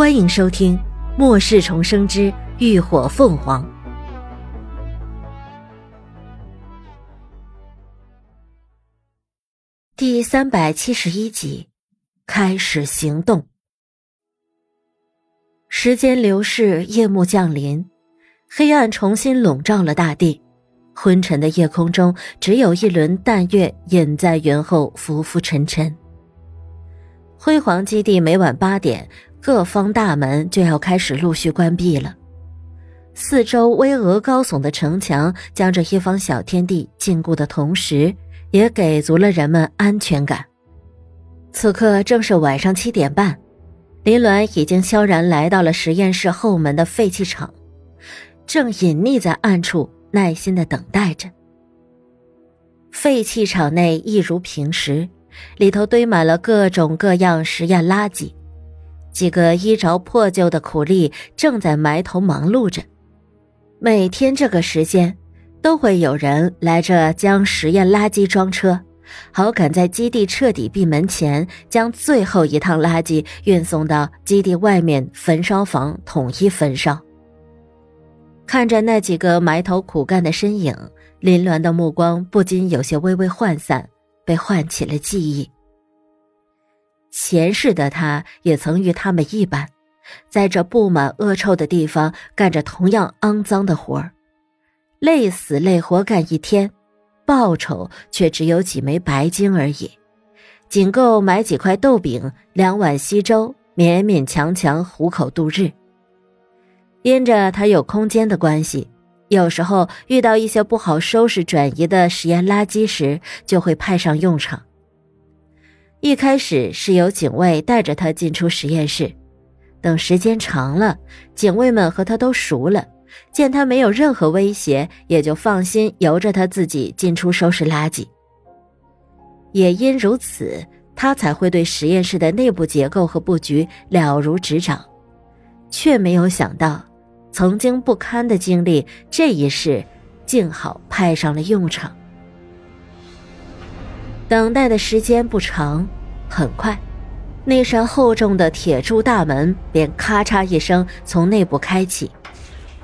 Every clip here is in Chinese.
欢迎收听《末世重生之浴火凤凰》第三百七十一集，开始行动。时间流逝，夜幕降临，黑暗重新笼罩了大地。昏沉的夜空中，只有一轮淡月隐在云后，浮浮沉沉。辉煌基地每晚八点。各方大门就要开始陆续关闭了，四周巍峨高耸的城墙将这一方小天地禁锢的同时，也给足了人们安全感。此刻正是晚上七点半，林鸾已经悄然来到了实验室后门的废弃场，正隐匿在暗处，耐心的等待着。废弃场内一如平时，里头堆满了各种各样实验垃圾。几个衣着破旧的苦力正在埋头忙碌着。每天这个时间，都会有人来这将实验垃圾装车，好赶在基地彻底闭门前，将最后一趟垃圾运送到基地外面焚烧房统一焚烧。看着那几个埋头苦干的身影，林鸾的目光不禁有些微微涣散，被唤起了记忆。前世的他也曾与他们一般，在这布满恶臭的地方干着同样肮脏的活儿，累死累活干一天，报酬却只有几枚白金而已，仅够买几块豆饼、两碗稀粥，勉勉强强糊口度日。因着他有空间的关系，有时候遇到一些不好收拾转移的实验垃圾时，就会派上用场。一开始是由警卫带着他进出实验室，等时间长了，警卫们和他都熟了，见他没有任何威胁，也就放心由着他自己进出收拾垃圾。也因如此，他才会对实验室的内部结构和布局了如指掌，却没有想到，曾经不堪的经历，这一世竟好派上了用场。等待的时间不长，很快，那扇厚重的铁铸大门便咔嚓一声从内部开启。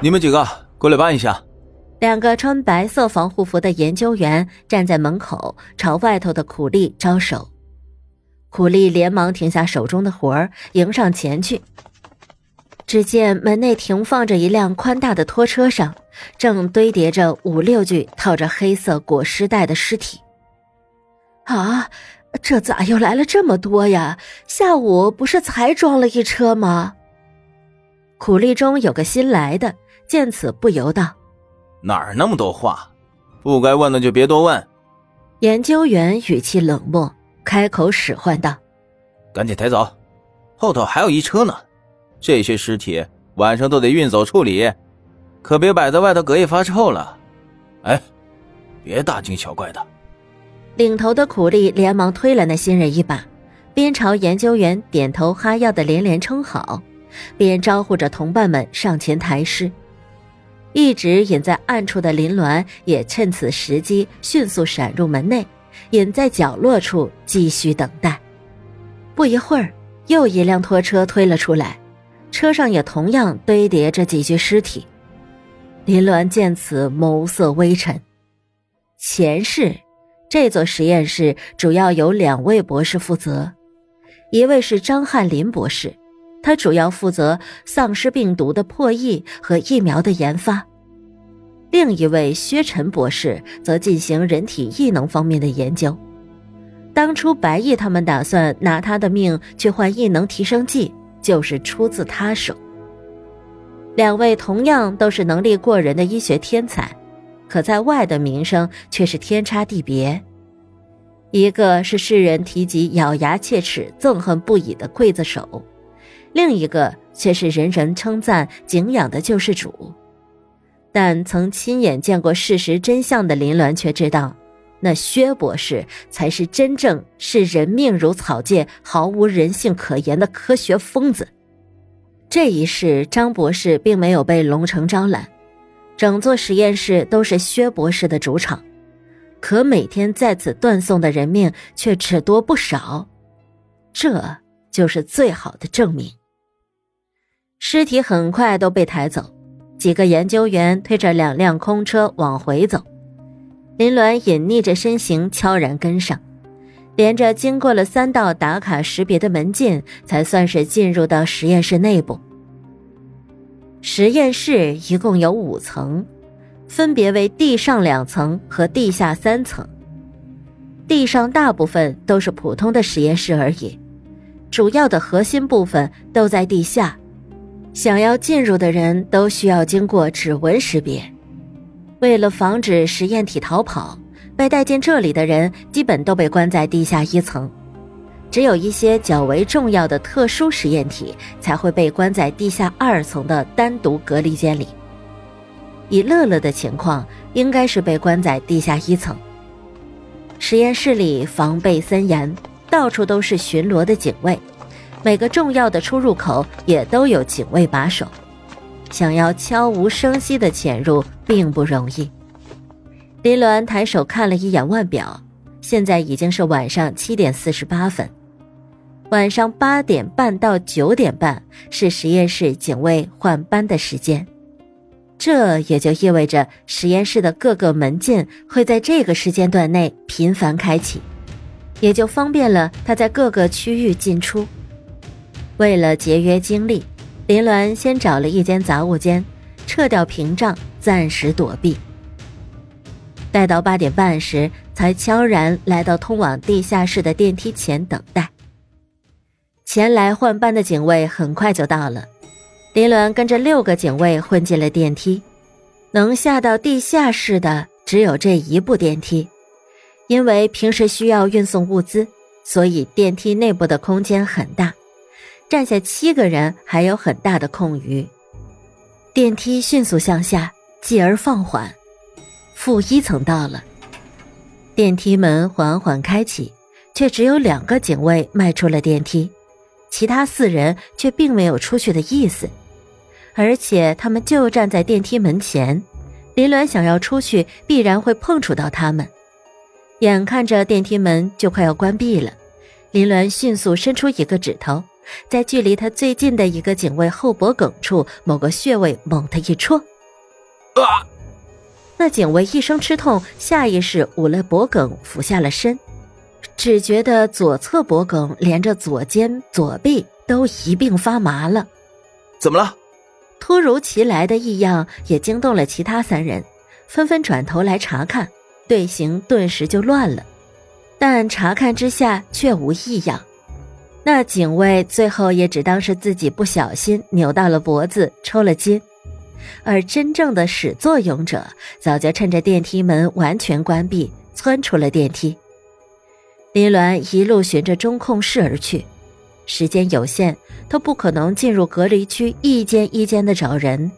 你们几个过来搬一下。两个穿白色防护服的研究员站在门口，朝外头的苦力招手。苦力连忙停下手中的活儿，迎上前去。只见门内停放着一辆宽大的拖车，上正堆叠着五六具套着黑色裹尸袋的尸体。啊，这咋又来了这么多呀？下午不是才装了一车吗？苦力中有个新来的，见此不由道：“哪儿那么多话？不该问的就别多问。”研究员语气冷漠，开口使唤道：“赶紧抬走，后头还有一车呢。这些尸体晚上都得运走处理，可别摆在外头隔夜发臭了。哎，别大惊小怪的。”领头的苦力连忙推了那新人一把，边朝研究员点头哈腰的连连称好，边招呼着同伴们上前抬尸。一直隐在暗处的林鸾也趁此时机迅速闪入门内，隐在角落处继续等待。不一会儿，又一辆拖车推了出来，车上也同样堆叠着几具尸体。林鸾见此，眸色微沉，前世。这座实验室主要由两位博士负责，一位是张翰林博士，他主要负责丧尸病毒的破译和疫苗的研发；另一位薛晨博士则进行人体异能方面的研究。当初白毅他们打算拿他的命去换异能提升剂，就是出自他手。两位同样都是能力过人的医学天才。可在外的名声却是天差地别，一个是世人提及咬牙切齿、憎恨不已的刽子手，另一个却是人人称赞敬仰的救世主。但曾亲眼见过事实真相的林鸾却知道，那薛博士才是真正视人命如草芥、毫无人性可言的科学疯子。这一世，张博士并没有被龙城招揽。整座实验室都是薛博士的主场，可每天在此断送的人命却只多不少，这就是最好的证明。尸体很快都被抬走，几个研究员推着两辆空车往回走。林鸾隐匿着身形，悄然跟上，连着经过了三道打卡识别的门禁，才算是进入到实验室内部。实验室一共有五层，分别为地上两层和地下三层。地上大部分都是普通的实验室而已，主要的核心部分都在地下。想要进入的人都需要经过指纹识别。为了防止实验体逃跑，被带进这里的人基本都被关在地下一层。只有一些较为重要的特殊实验体才会被关在地下二层的单独隔离间里。以乐乐的情况，应该是被关在地下一层。实验室里防备森严，到处都是巡逻的警卫，每个重要的出入口也都有警卫把守。想要悄无声息地潜入并不容易。林鸾抬手看了一眼腕表，现在已经是晚上七点四十八分。晚上八点半到九点半是实验室警卫换班的时间，这也就意味着实验室的各个门禁会在这个时间段内频繁开启，也就方便了他在各个区域进出。为了节约精力，林鸾先找了一间杂物间，撤掉屏障，暂时躲避。待到八点半时，才悄然来到通往地下室的电梯前等待。前来换班的警卫很快就到了，林伦跟着六个警卫混进了电梯。能下到地下室的只有这一部电梯，因为平时需要运送物资，所以电梯内部的空间很大，站下七个人还有很大的空余。电梯迅速向下，继而放缓，负一层到了。电梯门缓缓开启，却只有两个警卫迈出了电梯。其他四人却并没有出去的意思，而且他们就站在电梯门前。林鸾想要出去，必然会碰触到他们。眼看着电梯门就快要关闭了，林鸾迅速伸出一个指头，在距离他最近的一个警卫后脖梗处某个穴位猛地一戳，啊！那警卫一声吃痛，下意识捂了脖梗，俯下了身。只觉得左侧脖梗连着左肩、左臂都一并发麻了。怎么了？突如其来的异样也惊动了其他三人，纷纷转头来查看，队形顿时就乱了。但查看之下却无异样，那警卫最后也只当是自己不小心扭到了脖子，抽了筋，而真正的始作俑者早就趁着电梯门完全关闭，窜出了电梯。林鸾一路循着中控室而去，时间有限，他不可能进入隔离区一间一间的找人，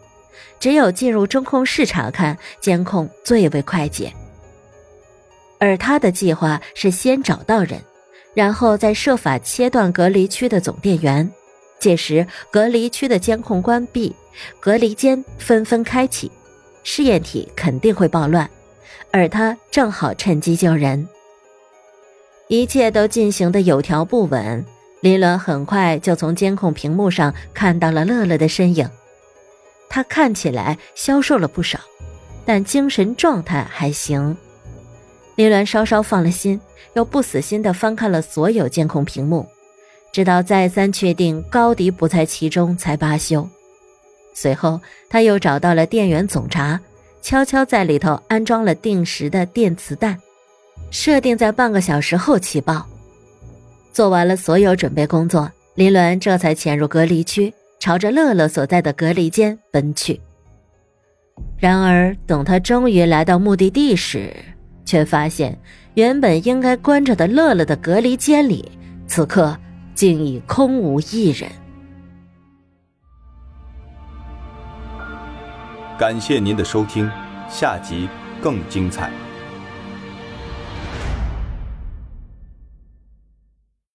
只有进入中控室查看监控最为快捷。而他的计划是先找到人，然后再设法切断隔离区的总电源，届时隔离区的监控关闭，隔离间纷纷开启，试验体肯定会暴乱，而他正好趁机救人。一切都进行的有条不紊，林鸾很快就从监控屏幕上看到了乐乐的身影。他看起来消瘦了不少，但精神状态还行。林鸾稍稍放了心，又不死心的翻看了所有监控屏幕，直到再三确定高迪不在其中才罢休。随后，他又找到了电源总闸，悄悄在里头安装了定时的电磁弹。设定在半个小时后起爆。做完了所有准备工作，林伦这才潜入隔离区，朝着乐乐所在的隔离间奔去。然而，等他终于来到目的地时，却发现原本应该关着的乐乐的隔离间里，此刻竟已空无一人。感谢您的收听，下集更精彩。